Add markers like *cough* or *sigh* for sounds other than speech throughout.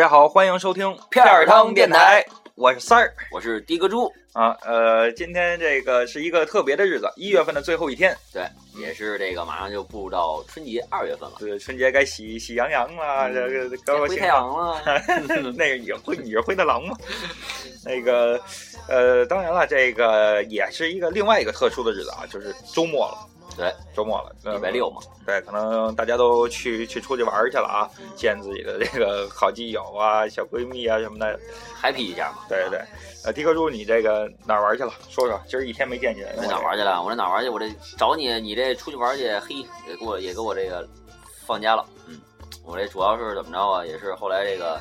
家好，欢迎收听片儿汤电台，我是三儿我是的哥猪，啊。呃，今天这个是一个特别的日子，一月份的最后一天，对，也是这个马上就步入到春节二月份了，对，春节该喜喜洋洋了，嗯这个高高兴该回太阳了，*laughs* 那个也会你是灰太狼吗？那个呃，当然了，这个也是一个另外一个特殊的日子啊，就是周末了。对，周末了，呃礼拜六嘛，对，可能大家都去去出去玩去了啊，见自己的这个好基友啊、*laughs* 小闺蜜啊什么的。happy 一下嘛，对对对，呃，迪克猪，你这个哪玩去了？说说，今儿一天没见你，我这哪玩去了？我这哪玩去？我这找你，你这出去玩去，嘿，也给我也给我这个放假了，嗯，我这主要是怎么着啊？也是后来这个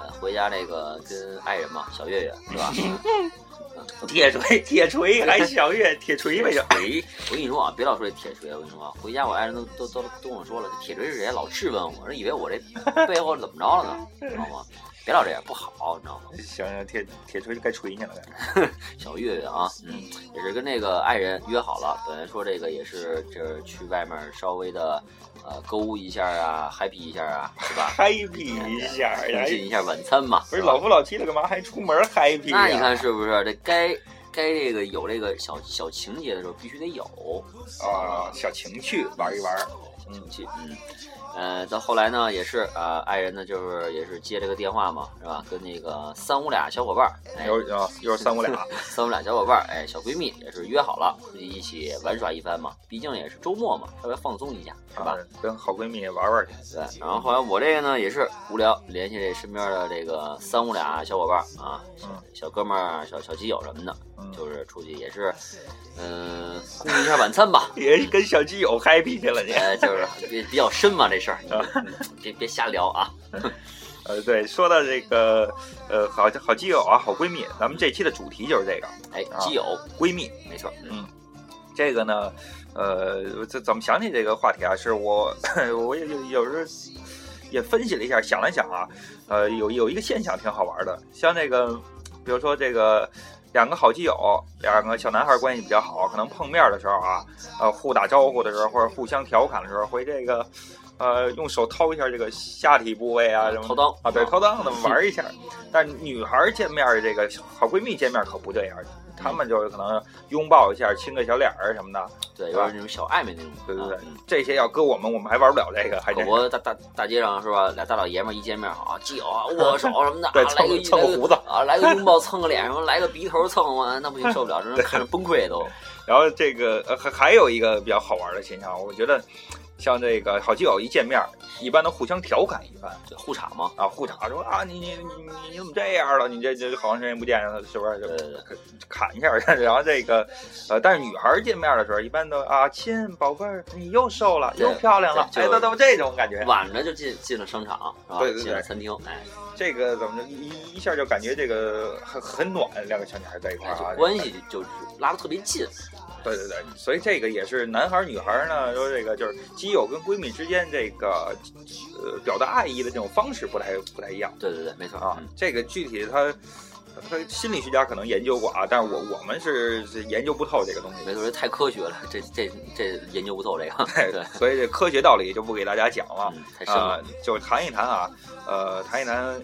呃回家这个跟爱人嘛，小月月是吧？*laughs* *laughs* 铁锤，铁锤，还小月，铁锤呗就。锤，我跟你说啊，别老说这铁锤，我跟你说啊，回家我爱人都都都都跟我说了，这铁锤是谁？老质问我，人以为我这背后怎么着了呢？知道吗？别老这样，不好，你知道吗？行 *laughs* 行，铁铁锤该锤你了。*laughs* 小月月啊，嗯，也是跟那个爱人约好了，本来说这个也是就是去外面稍微的呃购物一下啊，happy 一下啊，是吧？happy 一下呀！进一下晚餐嘛，不是老夫老妻了，干嘛还出门 happy 呀？那你看是不是？这该该这个有这个小小情节的时候，必须得有。啊，小情趣玩一玩。嗯，去，嗯，呃，到后来呢，也是啊、呃爱人呢，就是也是接这个电话嘛，是吧？跟那个三五俩小伙伴儿，哎，又是，又是三五俩，*laughs* 三五俩小伙伴儿，哎，小闺蜜也是约好了，出去一起玩耍一番嘛。毕竟也是周末嘛，稍微放松一下，是吧？啊？跟好闺蜜玩玩去。对。然后后来我这个呢，也是无聊，联系这身边的这个三五俩小伙伴儿啊，小哥们儿、小小基友什么的，嗯，就是出去也是，嗯、共进一下晚餐吧。*laughs* 也是跟小基友 happy 去了你。呃，就是比比较深嘛，这事儿，*laughs* 别别瞎聊啊。*laughs* 呃，对，说到这个呃好好基友啊，好闺蜜，咱们这期的主题就是这个哎，啊基友，闺蜜。没错，嗯，这个呢，呃，怎怎么想起这个话题啊？是我我也有有时候也分析了一下，想了想啊，呃，有有一个现象挺好玩的，像这个，比如说这个两个好基友，两个小男孩关系比较好，可能碰面的时候啊，呃，互打招呼的时候或者互相调侃的时候，会这个。呃，用手掏一下这个下体部位啊，什么掏裆啊，对，掏裆的玩一下。*laughs* 但女孩见面儿这个好闺蜜见面可不这样，她们就是可能拥抱一下，亲个小脸儿什么的。对，有点那种小暧昧那种，对对对这些要搁我们，我们还玩不了这个，还可真是。不大大大街上是吧？俩大老爷们儿一见面啊，基友啊，*laughs* 握手什么的，对啊来个蹭蹭个胡子啊，来个拥抱蹭个脸，什么来个鼻头蹭完，*laughs* 那不行，受不了，这人看着崩溃都。然后这个呃还还有一个比较好玩的现象，我觉得像这个好基友一见面，一般都互相调侃一番对，互场嘛，啊，互查说啊你你你你你怎么这样了？你这这好长时间不见了，是不是？对对对砍一下，*laughs* 然后这个呃，但是女孩见面的时候，一般都啊亲宝贝儿，你又瘦了，又漂亮了，哎，都都这种感觉。晚着就进进了商场？对对对进了餐厅，哎，这个怎么着一一下就感觉这个很很暖，两个小女孩在一块儿啊，关系就是拉的特别近。对对对，所以这个也是男孩儿女孩儿呢，说这个就是基友跟闺蜜之间这个呃表达爱意的这种方式不太不太一样对对对，没错啊嗯。这个具体他他心理学家可能研究过啊，但是我我们是是研究不透这个东西。没错，这太科学了，这这这研究不透这个，对 *laughs* 对，所以这科学道理就不给大家讲了嗯，太深啊、了。就谈一谈啊，呃，谈一谈呃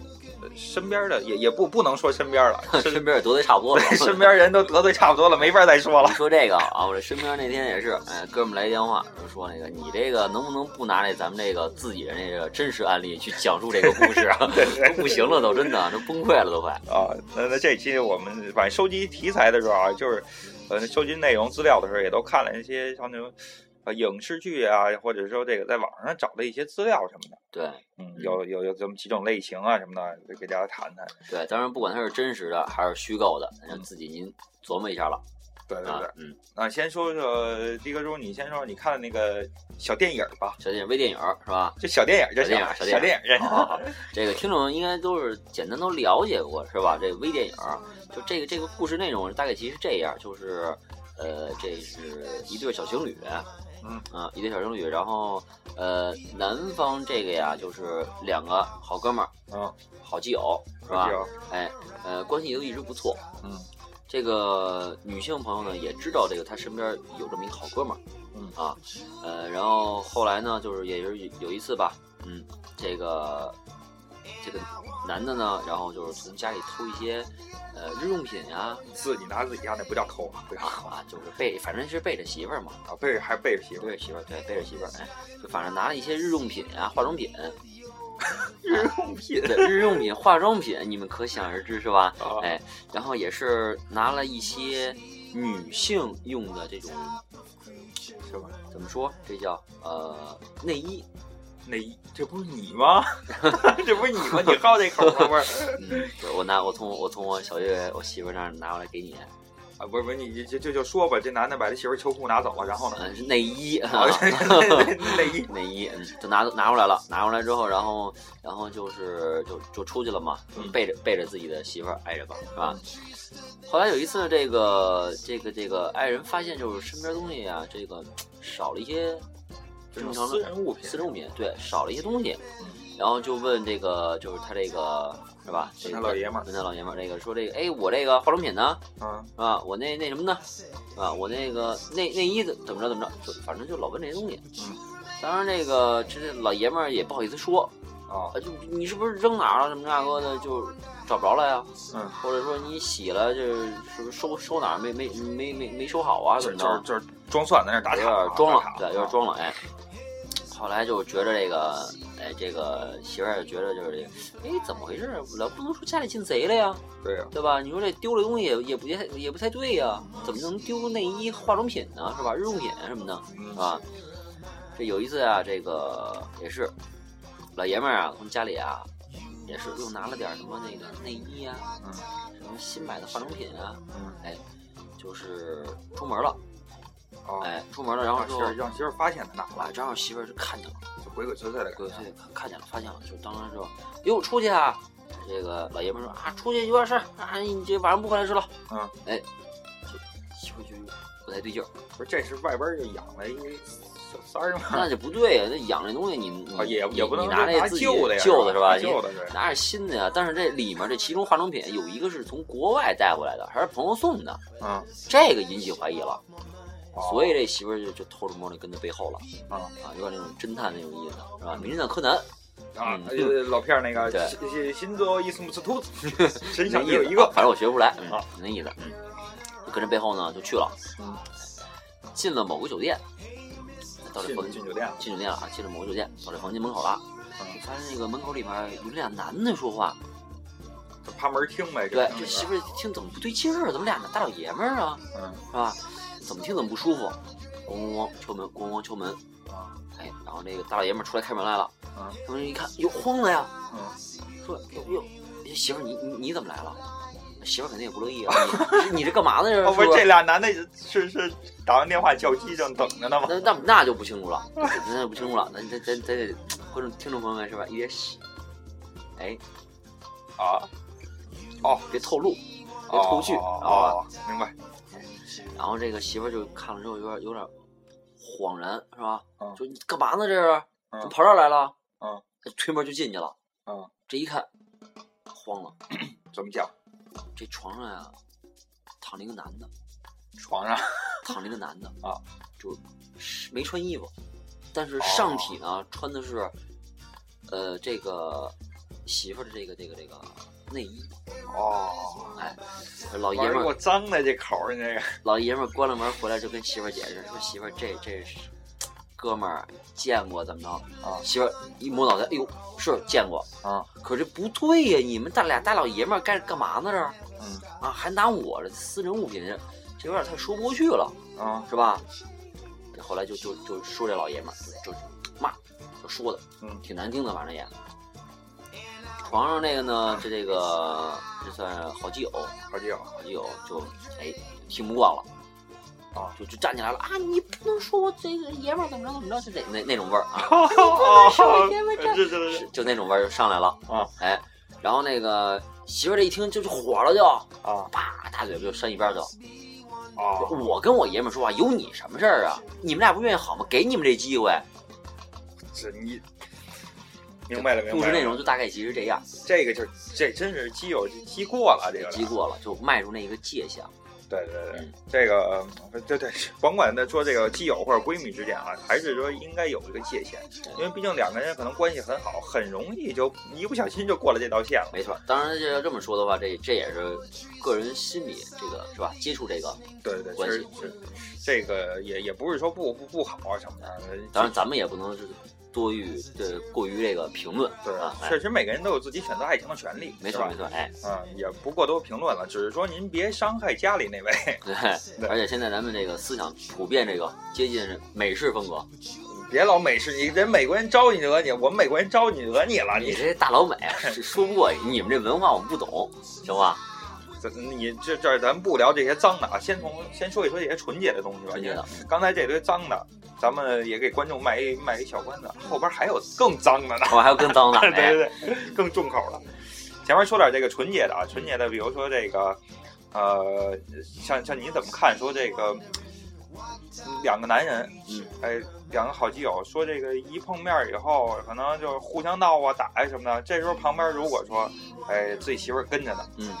身边的也也不不能说身边了，*laughs* 身身边也得罪差不多了，*laughs* 身边人都得罪差不多了，*laughs* 没法再说了你。说这个啊，我这身边那天也是，哎，哥们来电话，就说那个你这个能不能不拿那咱们这个自己的那个真实案例去讲述这个故事啊？都不行了，都真的都崩溃了，都快。啊，那那这期我们反正收集题材的时候啊，就是呃收集内容资料的时候，也都看了一些像那种呃影视剧啊，或者说这个在网上找的一些资料什么的。对嗯，有有有这么几种类型啊什么的，给大家谈谈。对，当然不管它是真实的还是虚构的，那就自己您琢磨一下了对对对，，啊嗯，那先说说迪哥叔，你先说说你看的那个小电影吧，小电影微电影是吧？就小电影就行了，小小电影影，好好好，这个听众应该都是简单都了解过是吧？这微电影，就这个这个故事内容大概其实是这样，就是呃，这是一对小情侣，嗯。啊，一对小情侣，然后呃，男方这个呀，就是两个好哥们儿，嗯，好基友，是吧？哎，呃，关系都一直不错。嗯。这个女性朋友呢，也知道这个她身边有这么一个好哥们儿，嗯。啊，呃，然后后来呢，就是也是有有一次吧，嗯，这个这个男的呢，然后就是从家里偷一些呃日用品呀、自己拿自己家那不叫偷啊，不叫抠啊，就是背，反正是背着媳妇儿嘛，啊，背着还背着媳妇儿，背着媳妇儿，对，背着媳妇儿，哎，就反正拿了一些日用品啊、化妆品，*laughs* 日用品对，日用品、化妆品，你们可想而知是吧？啊，哎，然后也是拿了一些女性用的这种是吧？怎么说？这叫呃内衣，内衣，这不是你吗？*laughs* 这不是你吗？你好这口吗？不是嗯，我拿我从我从我小月我媳妇那儿拿过来给你，啊，不是不是，你就就就说吧，这男的把他媳妇儿秋裤拿走了，然后呢？嗯，是内衣内衣，*laughs* 内衣，嗯，就拿拿过来了，拿过来之后，然后然后就是就就出去了嘛，背着背着自己的媳妇儿爱人吧，是吧？后来有一次，这个这个这个爱人发现就是身边东西啊，这个少了一些这种正常的私人物品，私人物品，对，少了一些东西嗯，然后就问这个就是他这个是吧？这个老爷们儿问他老爷们儿这个说这个哎我这个化妆品呢？嗯是吧？我那那什么呢？啊，我那个内内衣怎怎么着怎么着，就反正就老问这些东西。嗯，当然这个这这老爷们儿也不好意思说，啊啊，就你是不是扔哪儿了什么那个的，就找不着了呀？嗯，或者说你洗了，就是不是收收哪儿没没没没没收好啊？怎么着？就是就是装蒜在那儿打有岔，点装了对，有点装了，哎。后来就觉着这个，哎，这个媳妇儿就觉着就是这个，哎，怎么回事？老不能说家里进贼了呀？对呀，对吧？你说这丢了东西也也不也也不太对呀、怎么能丢内衣、化妆品呢？是吧？日用品什么的，嗯是吧？这有一次啊，这个也是老爷们儿啊，从家里啊，也是又拿了点什么那个内衣啊，嗯什么新买的化妆品啊，嗯，就是出门了，哦，哎，出门了，然后让媳妇儿让媳妇儿发现他拿啊，了，正好媳妇儿就看见了，就鬼鬼祟祟的，鬼祟看看见了，发现了，就当时说，哟，出去啊！这个老爷们儿说啊，出去有点事儿啊，你这晚上不回来吃了。嗯，哎，这媳妇儿就不太对劲儿，不是这是外边儿就养了一小三儿吗？那就不对呀，那养这东西你你啊，也你也不能你拿拿这自己旧的呀，旧的是吧？旧的对你，拿着新的呀，但是这里面这其中化妆品有一个是从国外带回来的，还是朋友送的，嗯，这个引起怀疑了，哦所以这媳妇儿就就偷着摸着跟在背后了啊啊，有点那种侦探那种意思是吧？名侦探柯南啊嗯，呃老片儿那个对新新新作一松斯兔子，身上 *laughs* 有一个，反正我学不出来，嗯啊，那意思，嗯，就跟着背后呢就去了，嗯，进了某个酒店，到这进房进酒店了，进酒店了啊，进了某个酒店，到这房间门口了，嗯发现那个门口里面有俩男的说话，就趴门听呗，对，这这媳妇听怎么不对劲儿啊？怎么俩大老爷们儿啊？嗯是吧？怎么听怎么不舒服？咣咣咣敲门，咣咣敲门，啊哎，然后那个大老爷们出来开门来了，嗯开门一看，哟，慌了呀，嗯，说哟哟，哎媳妇你你你怎么来了？媳妇肯定也不乐意啊，*laughs* 你你这干嘛呢？这哦不是是这俩男的是是打完电话叫机正等着呢吗？那那那就不清楚了，那就不清楚了。那咱咱咱得观众听众朋友们是吧？一别洗，哎，啊哦，别透露，别哦透剧，哦知道吧？哦，明白，然后这个媳妇儿就看了之后有点有点恍然，是吧？嗯说你干嘛呢？这是怎么嗯跑这儿来了？嗯，推门就进去了。嗯，这一看慌了，*clears throat* 怎么讲？这床上呀躺着一个男的，床上 *laughs* 躺着一个男的 *laughs* 啊，就是没穿衣服，但是上体呢、穿的是呃这个媳妇儿的这个这个这个内衣。哦，哎，老爷们儿给我脏的这口儿，你这个老爷们儿关了门回来就跟媳妇儿解释说媳妇儿这这是哥们儿见过怎么着啊媳妇儿一摸脑袋，哎呦是见过啊，可这不对呀，你们大俩大老爷们儿干干嘛呢这儿嗯啊？还拿我的私人物品，这有点太说不过去了，啊是吧？这后来就就就说这老爷们儿就就骂，就说的，嗯挺难听的，反正也。床上那个呢，这这个这算好基友，好基友，好基友就哎听不惯了，啊，就就站起来了啊！你不能说我这个爷们儿怎么着怎么着，就这那那种味儿啊，*laughs* 哦，爷们儿这是是是就那种味儿就上来了啊！哎，然后那个媳妇儿这一听就就火了就，啊啪大嘴巴就扇一边儿去了，哦，我跟我爷们儿说话有你什么事儿啊？你们俩不愿意好吗？给你们这机会，这你明白了，明白了。故事内容就大概其实这样，这个就是这真是基友基过了，这个基过了就迈入那个界限。对对对嗯，这个对对，甭管他说这个基友或者闺蜜之间啊，还是说应该有一个界限，因为毕竟两个人可能关系很好，很容易就一不小心就过了这道线了。没错，当然这要这么说的话，这这也是个人心理这个是吧？接触这个，对对对，关系是这个也也不是说不不不好啊什么的，当然咱们也不能是多于对过于这个评论，对确实每个人都有自己选择爱情的权利，没错没错，哎，嗯，也不过多评论了，只是说您别伤害家里那位。对对，而且现在咱们这个思想普遍这个接近美式风格，别老美式，你人美国人招你惹你，我们美国人招你惹你了，你你这大老美说不过去，你们这文化我们不懂，行吧？这你这这咱不聊这些脏的啊，先从先说一说这些纯洁的东西吧。纯洁的，刚才这堆脏的，咱们也给观众卖一卖一小关子，后边还有更脏的呢。我还有更脏的，*laughs* 对哎对对，更重口的。前面说点这个纯洁的啊，纯洁的，比如说这个，呃，像像你怎么看？说这个两个男人，嗯，哎，两个好基友，说这个一碰面以后，可能就互相闹啊、打呀、什么的。这时候旁边如果说，哎，自己媳妇儿跟着呢，嗯，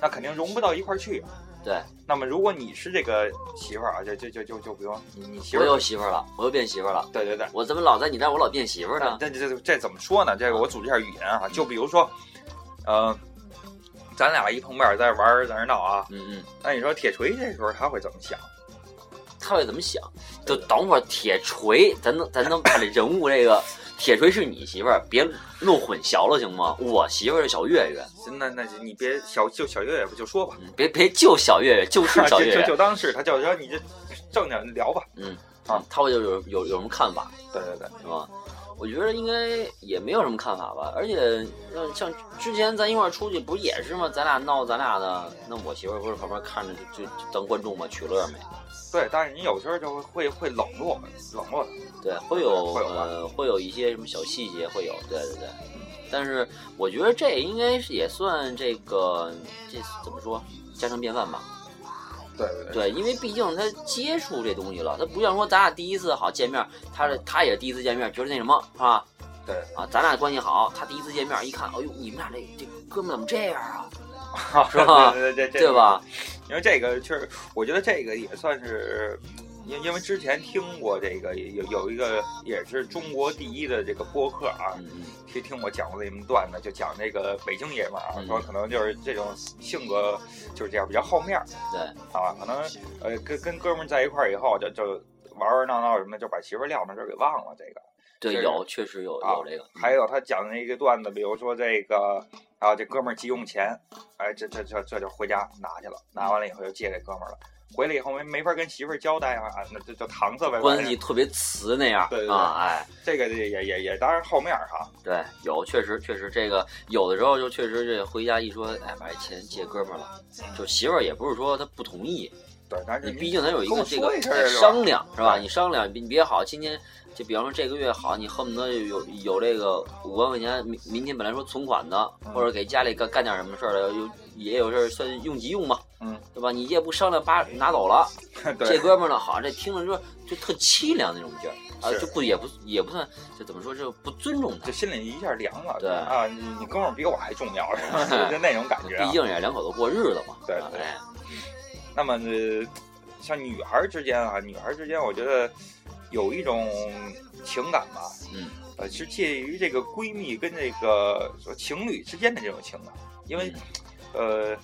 那肯定融不到一块儿去。对，那么如果你是这个媳妇儿啊，就就就就就比如你你媳妇儿我儿，有媳妇儿了，我又变媳妇儿了，对对对，我怎么老在你那儿我老变媳妇儿呢？这这这这怎么说呢？这个我组织一下语言啊，就比如说，呃，咱俩一碰面在玩儿在那闹啊，嗯嗯，那你说铁锤这时候他会怎么想？他会怎么想？就等会儿铁锤，咱能咱能把这人物这个铁锤是你媳妇儿，别弄混淆了行吗？我媳妇儿是小月月，那那你别小就小月月吧，就说吧，嗯别别就小月月，就是小月 *laughs* 就就月，就当是他就说你这正经聊吧。嗯啊，他会有有有有什么看法对对对，是吧？我觉得应该也没有什么看法吧，而且呃，像之前咱一块儿出去不也是吗？咱俩闹咱俩的，那我媳妇儿不是旁边看着就就就当观众嘛，取乐没？对，但是你有时候就会会会冷落冷落他。对，会有呃，会有一些什么小细节会有，对对对。但是我觉得这应该是也算这个这怎么说家常便饭吧？对对对，对，因为毕竟他接触这东西了，他不像说咱俩第一次好见面，他这他也第一次见面，觉得那什么是吧？对啊，咱俩关系好，他第一次见面一看，哎呦，你们俩这这哥们怎么这样啊？是 *laughs* 吧对对对，这对？吧？因为这个确实，我觉得这个也算是，因因为之前听过这个有有一个也是中国第一的这个播客啊，听听我讲过这么段子，就讲这个北京爷们儿啊，嗯说可能就是这种性格就是这样，比较好面儿对，啊，可能呃跟跟哥们儿在一块儿以后就就玩玩闹闹什么的，就把媳妇儿撂那儿给忘了这个。对，有确实有啊有这个，还有他讲的一个段子，比如说这个啊，这哥们儿急用钱，哎，这这这这就回家拿去了，拿完了以后就借给哥们儿了。回来以后没没法跟媳妇儿交代啊，那就就搪塞呗。关系特别瓷那样对啊，哎。这个也也也也当然后面儿哈，对，有确实确实这个有的时候就确实这回家一说，哎，把这钱借哥们儿了，就媳妇儿也不是说她不同意，对，但是你毕竟咱有一个这个商量是吧？你商量，你别好，今天就比方说这个月好，你恨不得有有这个五万块钱，明明天本来说存款的，嗯或者给家里干干点什么事儿的，有也有事儿算用急用嘛，嗯，对吧？你也不商量，把拿走了，*laughs* 这哥们儿呢，好像这听着就就特凄凉那种劲儿啊，是就不也不也不算，就怎么说，就不尊重他就。心里一下凉了。对啊，你你哥们儿比我还重要，是吧？就 *laughs* 就那种感觉啊。毕竟也两口子过日子嘛，对对啊哎，那么呃，像女孩儿之间啊，女孩儿之间，我觉得有一种情感吧，嗯，呃，是介于这个闺蜜跟这个说情侣之间的这种情感，因为，嗯呃，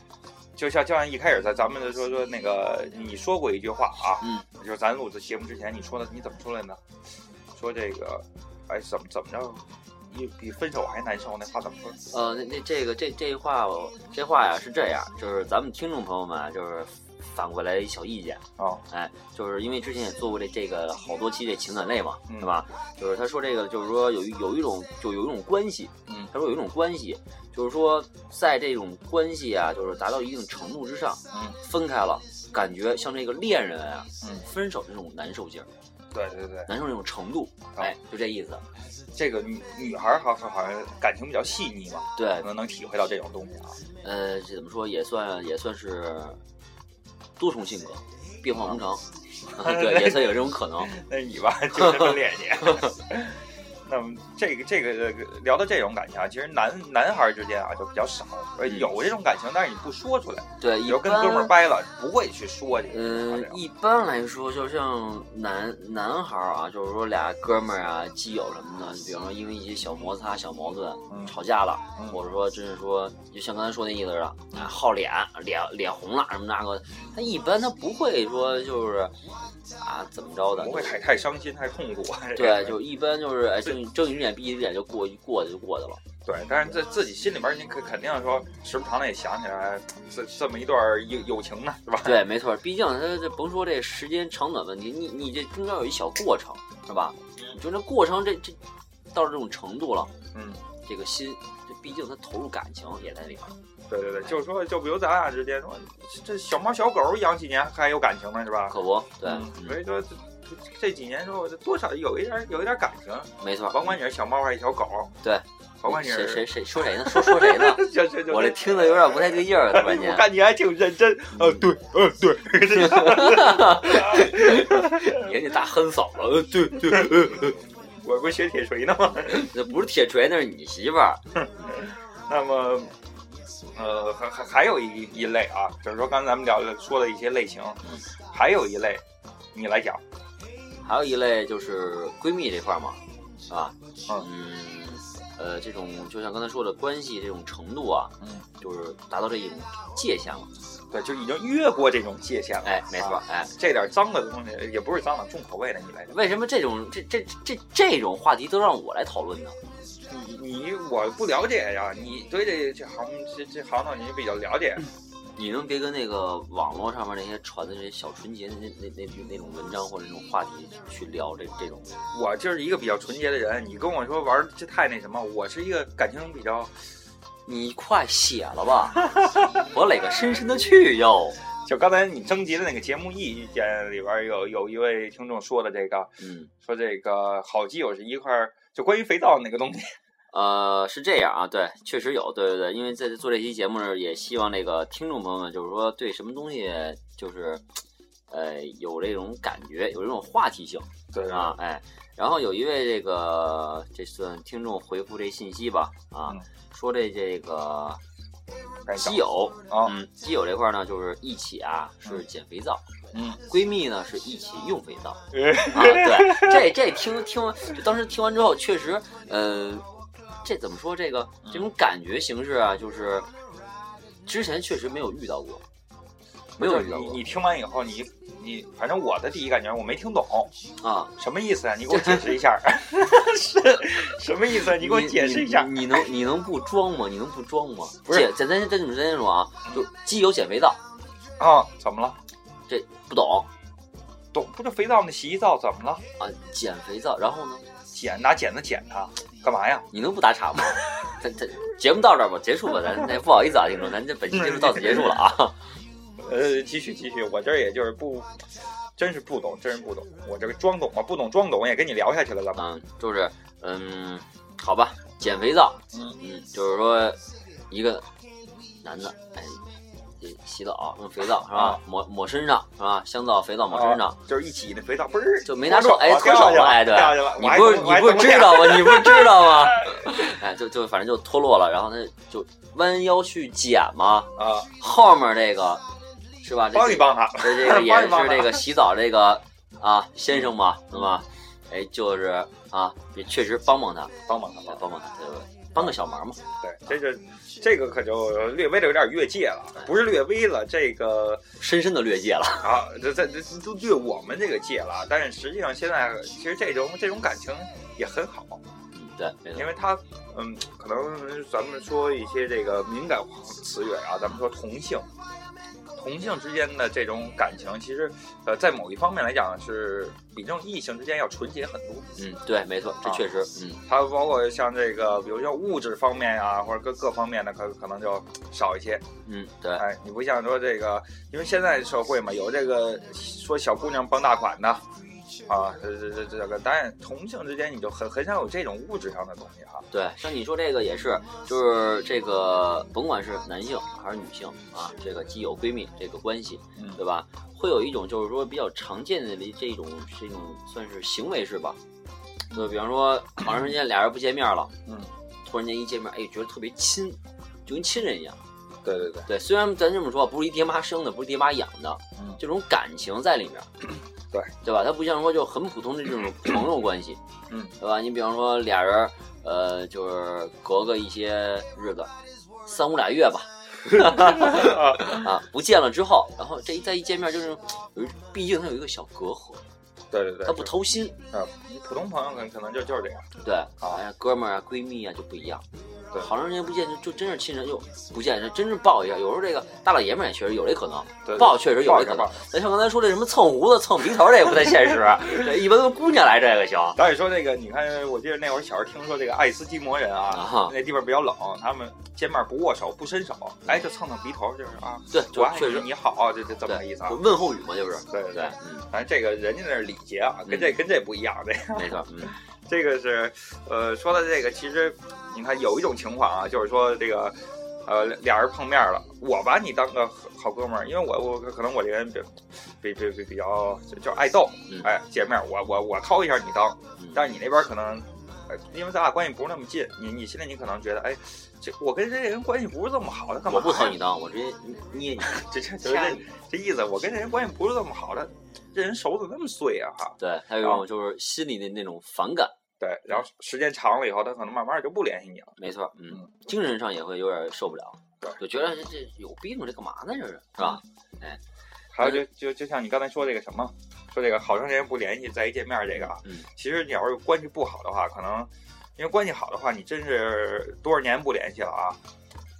就像就像一开始在咱们就说说那个你说过一句话啊，嗯，就是咱录这节目之前你说的，你怎么说来呢？说这个，哎，怎么怎么着，比比分手还难受，那话怎么说？呃，那那这个这这话我这话呀是这样，就是咱们听众朋友们啊就是反过来一小意见，啊，哎，就是因为之前也做过这这个好多期这情感类嘛，嗯是吧？就是他说这个就是说有一有一种就有一种关系，嗯他说有一种关系，就是说在这种关系啊，就是达到一定程度之上，嗯，分开了，感觉像这个恋人啊，嗯分手这种难受劲儿，对对对，难受那种程度，哎，就这意思。这个女女孩儿好像好像感情比较细腻嘛，对可，能能体会到这种东西啊。呃，这怎么说也算也算是多重性格，变化无常，*laughs* 对，也算有这种可能。那你吧，精神分裂你。*laughs* 那么这个这个聊到这种感情啊，其实男男孩之间啊就比较少，呃有这种感情，但是你不说出来，对，比一般如跟哥们儿掰了，不会去说去。嗯啊，一般来说，就像男男孩啊，就是说俩哥们儿啊、基友什么的，比方说因为一些小摩擦、小矛盾、嗯吵架了，嗯或者说真是说，就像刚才说那意思似的，啊，好脸，脸脸红了什么那个，他一般他不会说就是啊怎么着的，不会太太伤心、太痛苦。对，就一般就是哎睁睁一只眼闭一只眼就过一过去就过去了。对，但是在自己心里边儿，你肯肯定说时不常的也想起来这这么一段友友情呢，是吧？对，没错，毕竟他这甭说这时间长短问题，你你这中间有一小过程，是吧？你说这过程这这到这种程度了，嗯，这个心，这毕竟他投入感情也在里面。对对对，就是说，就比如咱俩之间说，这小猫小狗养几年还有感情呢，是吧？可不，对，所以说这这这几年之后，这多少有一点有一点感情，没错。甭管你是小猫还是小狗，对，甭管你是谁谁谁说谁呢？说说谁呢？*laughs* 我这听着有点不太对劲儿，突然 *laughs* 我间。看你还挺认真，*laughs* 呃，对，呃，对，人家大哼嫂子，呃对对，我不是学铁锤呢吗？那不是铁锤，那是你媳妇儿。那么，呃，还还还有一一类啊，就是说刚才咱们聊的说的一些类型，还有一类，你来讲，还有一类就是闺蜜这块儿嘛，是吧？嗯嗯，呃，这种就像刚才说的关系这种程度啊，嗯，就是达到这一种界限了。对，就已经越过这种界限了。哎，没错啊，哎，这点脏的东西也不是脏的，重口味的，你来。为什么这种这这这这种话题都让我来讨论呢？你你我不了解呀，你对这这行这这行当你比较了解。*laughs* 你能别跟那个网络上面那些传的这些小纯洁的那那那那那种文章或者那种话题去聊这这种？我就是一个比较纯洁的人，你跟我说玩儿这太那什么，我是一个感情比较，你快写了吧，我勒个深深的去哟。*laughs* 就刚才你征集的那个节目意见里边有有一位听众说的这个，嗯，说这个好基友是一块儿，就关于肥皂那个东西，呃，是这样啊，对，确实有，对对对，因为在做这期节目呢，也希望那个听众朋友们，就是说对什么东西，就是，呃，有这种感觉，有这种话题性对啊，哎，然后有一位这个这算听众回复这信息吧，啊，嗯说这这个基友，啊，嗯，基友这块呢，就是一起啊是捡肥皂，嗯，闺蜜呢是一起用肥皂。呃啊，对，这这听听完，就当时听完之后，确实，呃，这怎么说？这个这种感觉形式啊，就是之前确实没有遇到过，没有遇到过你你听完以后，你你反正我的第一感觉我没听懂啊。什么意思啊？你给我解释一下，*laughs* 是什么意思啊？你给我解释一下。你你能你能不装吗？你能不装吗？不是姐，咱咱咱这么咱这种啊，就机油减肥皂，啊，怎么了？这不懂懂不就肥皂那洗衣皂怎么了？啊？减肥皂，然后呢？剪拿剪子剪它，干嘛呀？你能不打岔吗？*laughs* 咱咱节目到这儿吧，结束吧，咱那不好意思啊，听众，咱这本期节目到此结束了啊。*laughs* 呃，继续继续，我这儿也就是不，真是不懂，真是不懂。我这个装懂啊，不懂装懂也跟你聊下去了，咱们。嗯，就是嗯，好吧，减肥皂，嗯嗯，就是说一个男的，哎，这洗澡用肥皂是吧啊？抹抹身上是吧？香皂、肥皂抹身上，啊就是一起那肥皂，嘣儿就没拿住，哎，脱手了，哎，对你不是你不是知道吗？你不是知道吗？*laughs* 哎，就就反正就脱落了，然后他就弯腰去捡嘛，啊？后面这个是吧？这帮一帮他，这这个 *laughs* 也是这个洗澡这个啊先生嘛，对吧？哎，就是啊，也确实帮帮他，帮帮他吧。帮帮他，对吧？帮个小忙嘛。对，这个这个可就略微的有点越界了，不是略微了，这个深深的越界了。啊，这这这都越我们这个界了。但是实际上现在其实这种这种感情也很好，嗯，对，因。为他嗯，可能咱们说一些这个敏感词语啊，咱们说同性。同性之间的这种感情，其实，呃，在某一方面来讲，是比这种异性之间要纯洁很多。嗯，对，没错，这啊确实，嗯，它包括像这个，比如像物质方面啊，或者各各方面的，可可能就少一些。嗯，对，哎，你不像说这个，因为现在社会嘛，有这个说小姑娘傍大款的，啊，这这这这个，当然同性之间你就很很少有这种物质上的东西哈。对，像你说这个也是，就是这个甭管是男性还是女性啊，这个基友闺蜜这个关系，嗯对吧？会有一种就是说比较常见的这种这种算是行为是吧？就比方说好长时间俩人不见面了，嗯，突然间一见面，哎，觉得特别亲，就跟亲人一样。对对对，对，虽然咱这么说，不是一爹妈生的，不是爹妈养的，嗯这种感情在里面，*clears throat* 对对吧？它不像说就很普通的这种朋友关系，嗯，对吧？你比方说俩人，呃，就是隔个一些日子，三五俩月吧，*laughs* 啊，不见了之后，然后这一再一见面，就是毕竟他有一个小隔阂，对对对，他不偷心，啊，你普通朋友可能可能就就是这样。对，哎呀，哥们儿啊、闺蜜啊就不一样。对好长时间不见，就就真是亲人，又不见，就真是抱一下。有时候这个大老爷们儿也确实有这可能，对，抱确实有这可能抱。咱像刚才说这什么蹭胡子、蹭鼻头，这也不太现实。*laughs* 对，一般都姑娘来这个行。导演说这个，你看，我记得那会儿小时候听说这个爱斯基摩人啊，啊那地方比较冷，他们见面不握手、不伸手，哎，就蹭蹭鼻头，就是啊，对，就确实你好，这这这么个意思啊就。问候语嘛，就是。对对对，嗯，反正这个人家那是礼节啊，跟这跟这不一样。这个没错，嗯，这个是，呃，说到这个，其实你看有一种情况啊，就是说这个，呃，俩人碰面了，我把你当个好哥们儿，因为我我可能我这人比比比比比较就就爱逗，嗯哎，见面我我我掏一下你当，嗯但是你那边可能。呃，因为咱俩关系不是那么近，你你现在你可能觉得，哎，这我跟这人关系不是这么好，他干嘛？我不掏你当，我直接捏你。*laughs* 这这就是这这意思，我跟这人关系不是这么好的，这人手怎么那么碎啊？哈，对，还有一种就是心里的那种反感。对，然后时间长了以后，他可能慢慢就不联系你了。没错，嗯嗯，精神上也会有点受不了，对就觉得这这有病，这干嘛呢？这是是吧？哎还有就就就像你刚才说这个什么，说这个好长时间不联系再一见面这个啊，嗯其实你要是关系不好的话，可能因为关系好的话，你真是多少年不联系了啊，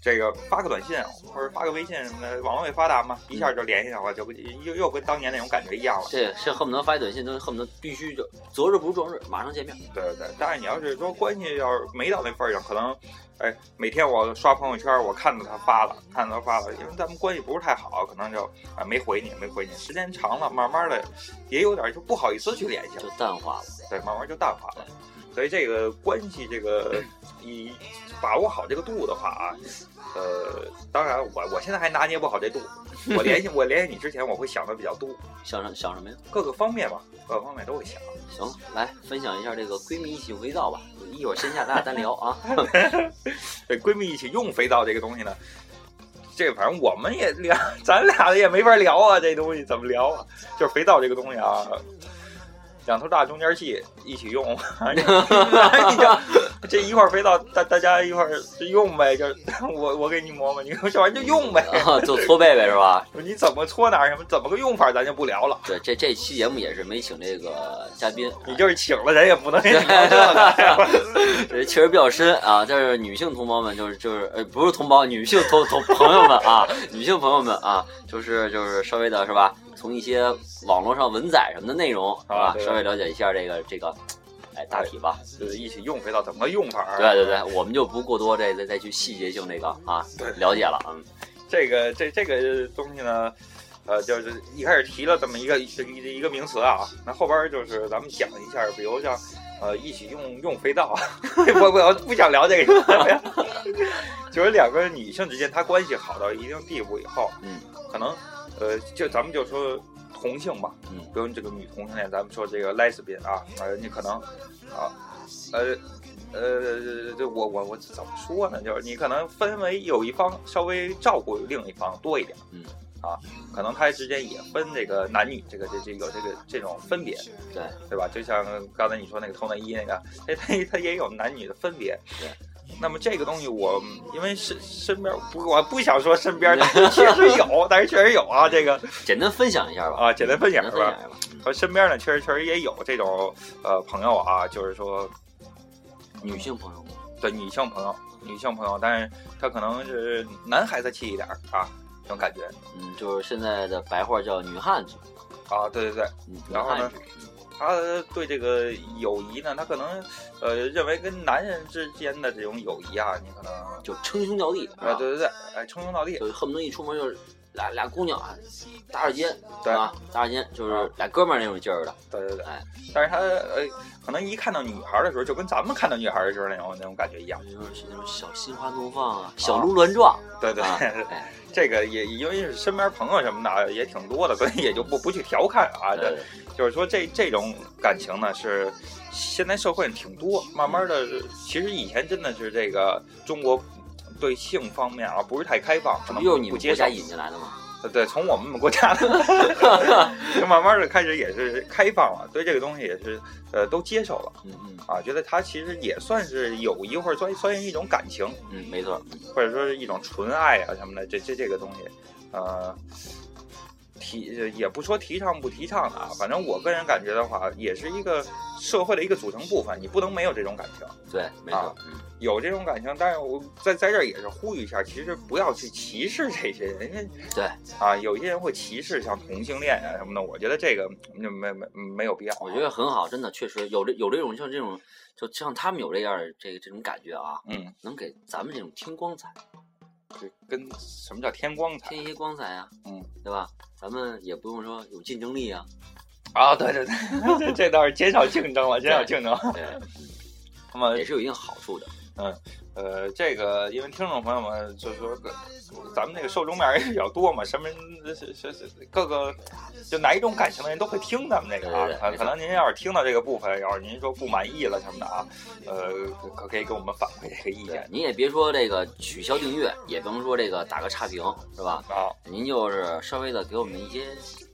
这个发个短信或者发个微信什么的，网络也发达嘛，一下就联系上了，就跟又又跟当年那种感觉一样了。对，是恨不得发一短信都恨不得必须就择日不如撞日，马上见面。对对对，但是你要是说关系要是没到那份儿上，可能，哎，每天我刷朋友圈，我看到他发了，看到他发了，因为咱们关系不是太好，可能就啊没回你，没回你，时间长了，慢慢的也有点就不好意思去联系了就，淡化了。对，慢慢就淡化了。所以这个关系，这个你把握好这个度的话啊，呃，当然我我现在还拿捏不好这度，我 *laughs* 联系我联系你之前，我会想的比较多，想什想什么呀？各个方面吧，各个方面都会想。行，来分享一下这个闺蜜一起肥皂吧。一会儿线下咱俩单聊啊。*laughs* 对，闺蜜一起用肥皂这个东西呢，这反正我们也聊，咱俩也没法聊啊，这东西怎么聊啊？就是肥皂这个东西啊，两头大中间细，一起用，*laughs* 你就 *laughs* 这一块肥皂，大大家一块儿用呗，就是 *laughs* 我我给你抹抹，你说这玩意儿就用呗，啊，就搓背呗是吧？*laughs* 你怎么搓哪儿什么怎么个用法，咱就不聊了。对，这这期节目也是没请这个嘉宾，你就是请了人也不能跟你聊这个。这确实比较深啊。但是女性同胞们，就是就是呃，不是同胞，女性同同朋友们啊，女性朋友们啊，就是就是稍微的是吧，从一些网络上文载什么的内容是吧啊，稍微了解一下这个这个，哎，大体吧。就是一起用肥皂怎么个用法儿？对对对，我们就不过多再再再去细节性那个啊了解了，嗯这个这这个东西呢，呃，就是一开始提了这么一个一个一个名词啊，那后边就是咱们讲一下，比如像呃一起用用肥皂，*laughs* 我我 *laughs* 不想聊这个，就是两个女性之间她关系好到一定地步以后，嗯可能呃就咱们就说同性吧，嗯比如这个女同性恋，咱们说这个 lesbian 啊，呃你可能啊呃。呃，这我我我怎么说呢？就是你可能分为有一方稍微照顾另一方多一点，嗯，啊，可能他之间也分这个男女这个这这有这个这种分别，对对吧？就像刚才你说那个偷内衣那个，哎，他他也有男女的分别，对。那么这个东西我因为身身边不我不想说身边，但是确实有，*laughs* 但是确实有啊，这个 *laughs* 简单分享一下吧，啊，简单分享一下吧。嗯。和身边呢，确实确实也有这种呃朋友啊，就是说女性朋友，对女性朋友，女性朋友，但是她可能是男孩子气一点儿啊，这种感觉。嗯，就是现在的白话叫女汉子，啊，对对对，嗯女然后呢汉子，他对这个友谊呢，他可能呃认为跟男人之间的这种友谊啊，你可能就称兄道弟，啊，对对对，哎，称兄道弟，就恨不得一出门就是俩俩姑娘啊，搭着肩，对啊，搭着肩，就是俩哥们儿那种劲儿的。对对对哎，但是他呃，可能一看到女孩的时候，就跟咱们看到女孩的时候那种那种感觉一样。就是那种小心花怒放啊，小鹿乱撞。对对，这个也因为是身边朋友什么的也挺多的，所以也就不不去调侃啊。就是说这这种感情呢，是现在社会上挺多，慢慢的，其实以前真的是这个中国对性方面啊不是太开放，可能这不就是你不接受们国家。引进来的吗？对，从我们国家的，*laughs* 就慢慢的开始也是开放了，对这个东西也是呃都接受了嗯嗯啊，觉得它其实也算是友谊或者算算是一种感情，嗯，没错。或者说是一种纯爱啊什么的，这这这个东西，呃，提也不说提倡不提倡的啊，反正我个人感觉的话，也是一个社会的一个组成部分，你不能没有这种感情，对，没错有这种感情，但是我在在这儿也是呼吁一下，其实不要去歧视这些人，因为对啊，有些人会歧视像同性恋啊什么的，我觉得这个就没没没有必要。我觉得很好，真的确实有这有这种像这种，就像他们有这样这个这种感觉啊，嗯，能给咱们这种听光彩，这跟什么叫添光彩添一些光彩啊，嗯，对吧？咱们也不用说有竞争力啊，啊？对对对，这 *laughs* 这倒是减少竞争了，减少竞争。对，*laughs* 那么也是有一定好处的。呃，这个因为听众朋友们就是说，咱们那个受众面也比较多嘛，什么是是是各个就哪一种感情的人都会听咱们这个啊。可可能您要是听到这个部分，要是您说不满意了什么的啊，呃，可可可以给我们反馈这个意见，您也别说这个取消订阅，也甭说这个打个差评，是吧？啊。您就是稍微的给我们一些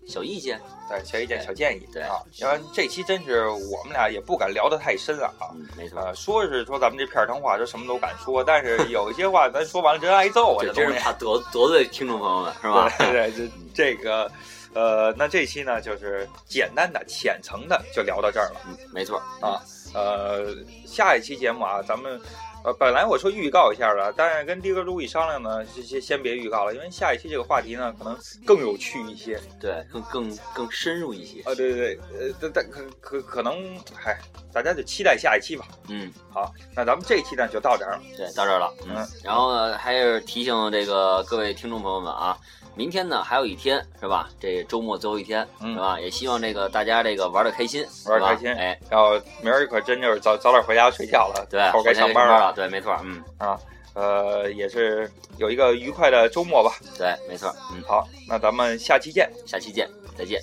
小意见，对，小意见、小建议，对啊，要不然这期真是我们俩也不敢聊得太深啊。嗯，没错，呃，说是说咱们这片儿汤话，说什么都敢说，但是有一些话咱说完了真挨揍啊，这这东西。真是怕得得罪听众朋友们，是吧？对对，对这这个，呃，那这期呢就是简单的、浅层的就聊到这儿了。嗯，没错啊呃，下一期节目啊，咱们呃本来我说预告一下的，但是跟迪哥路一商量呢，先先先别预告了，因为下一期这个话题呢可能更有趣一些。对，更更更深入一些。啊，对对对，呃，但但可可可能，嗨，大家就期待下一期吧。嗯，好，那咱们这一期呢就到这儿了。对，到这儿了。嗯，然后呢，还是提醒这个各位听众朋友们啊，明天呢还有一天是吧？这周末最后一天嗯是吧？也希望这个大家这个玩的开心，玩的开心哎，然后明儿可真就是早早点回家睡觉了，对，后该上班了。对，没错，嗯啊，呃，也是有一个愉快的周末吧。对，没错，嗯，好，那咱们下期见。下期见，再见。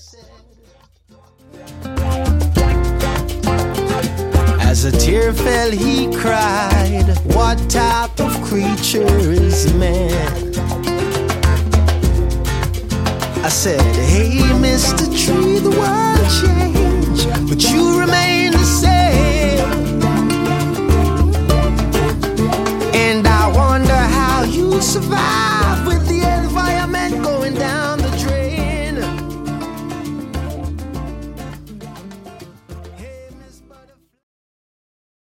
As a tear fell, he cried, What type of creature is man? I said, Hey, Mr. Tree, the world changed, but you remain the same. And I wonder how you survive.